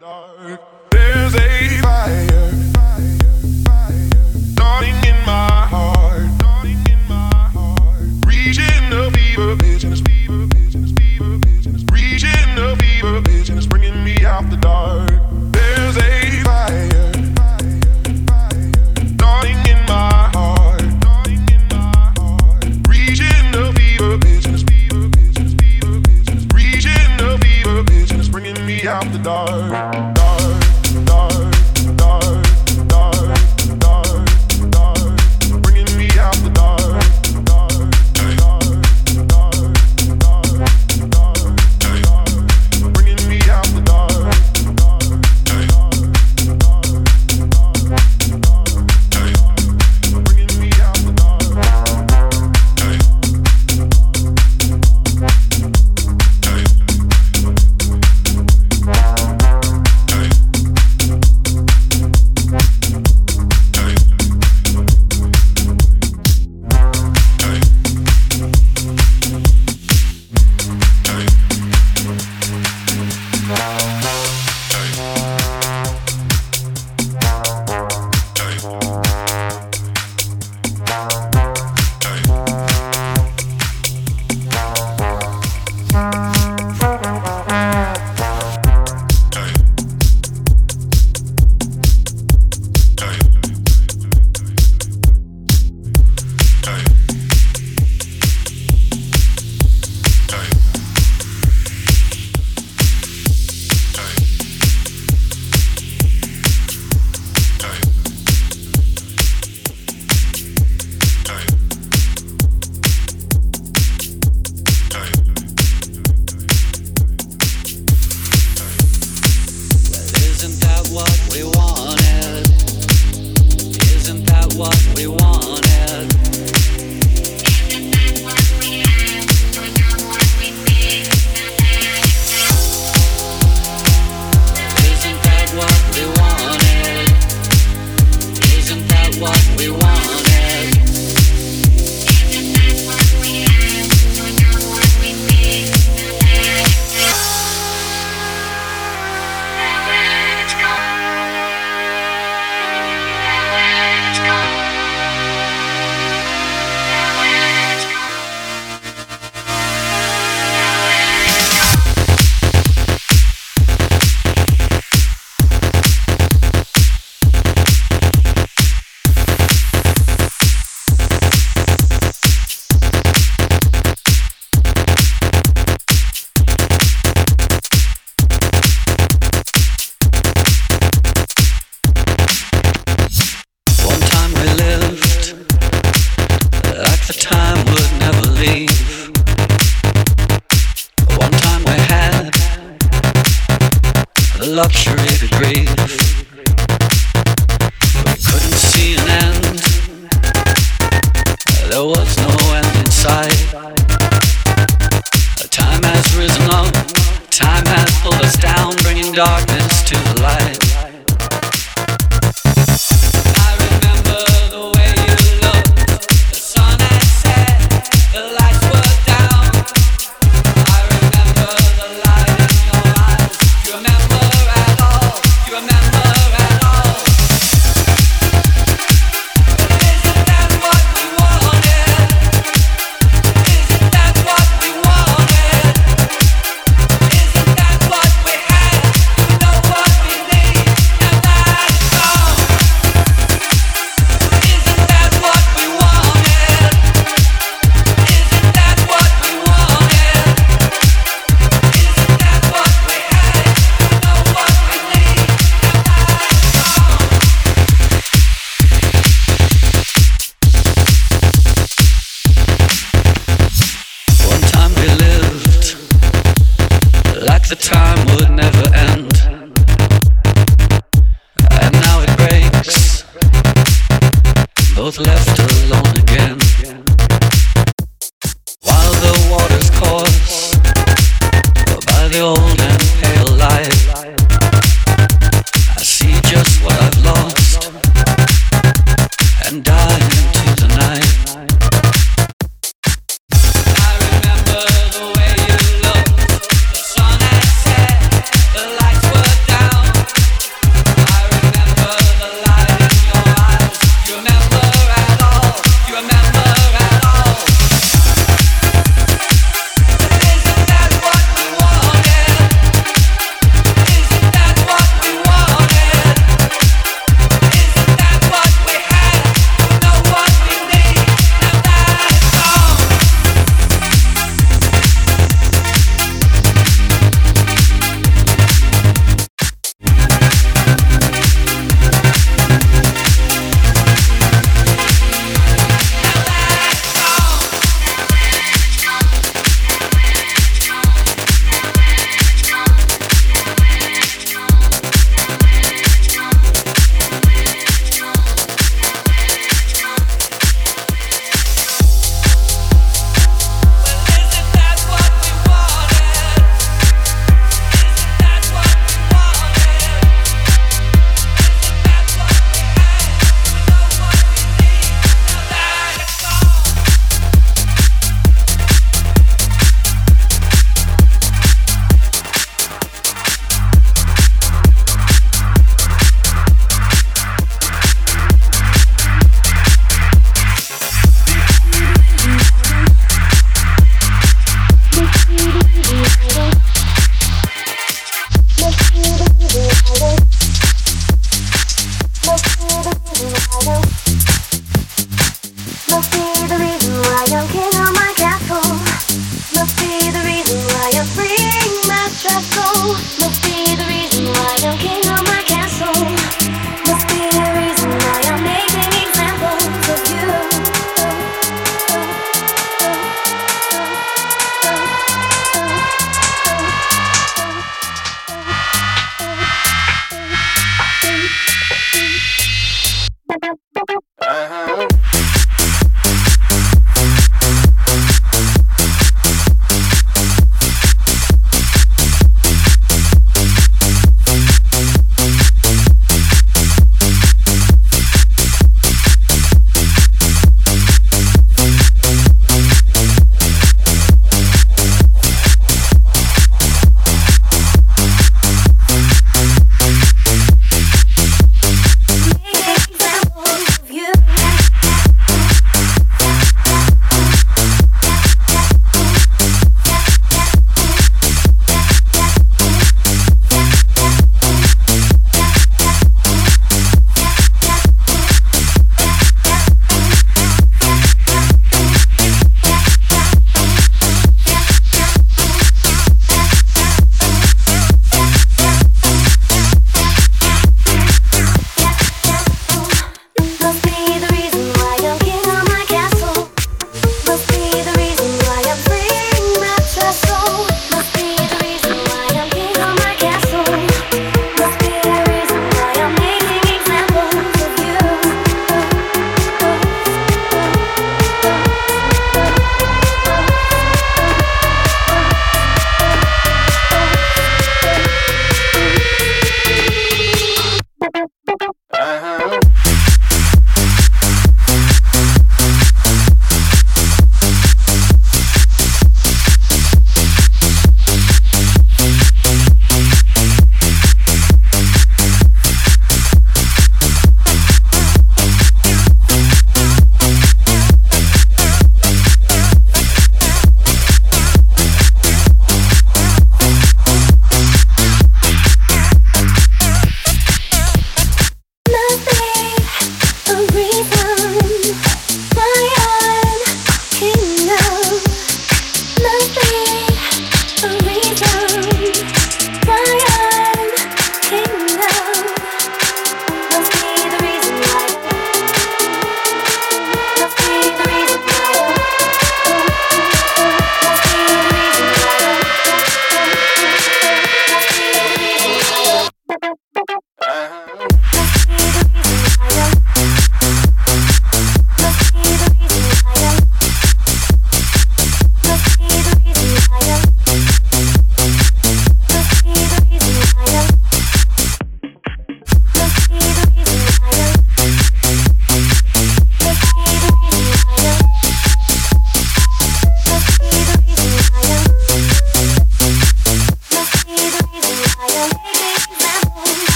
Dark.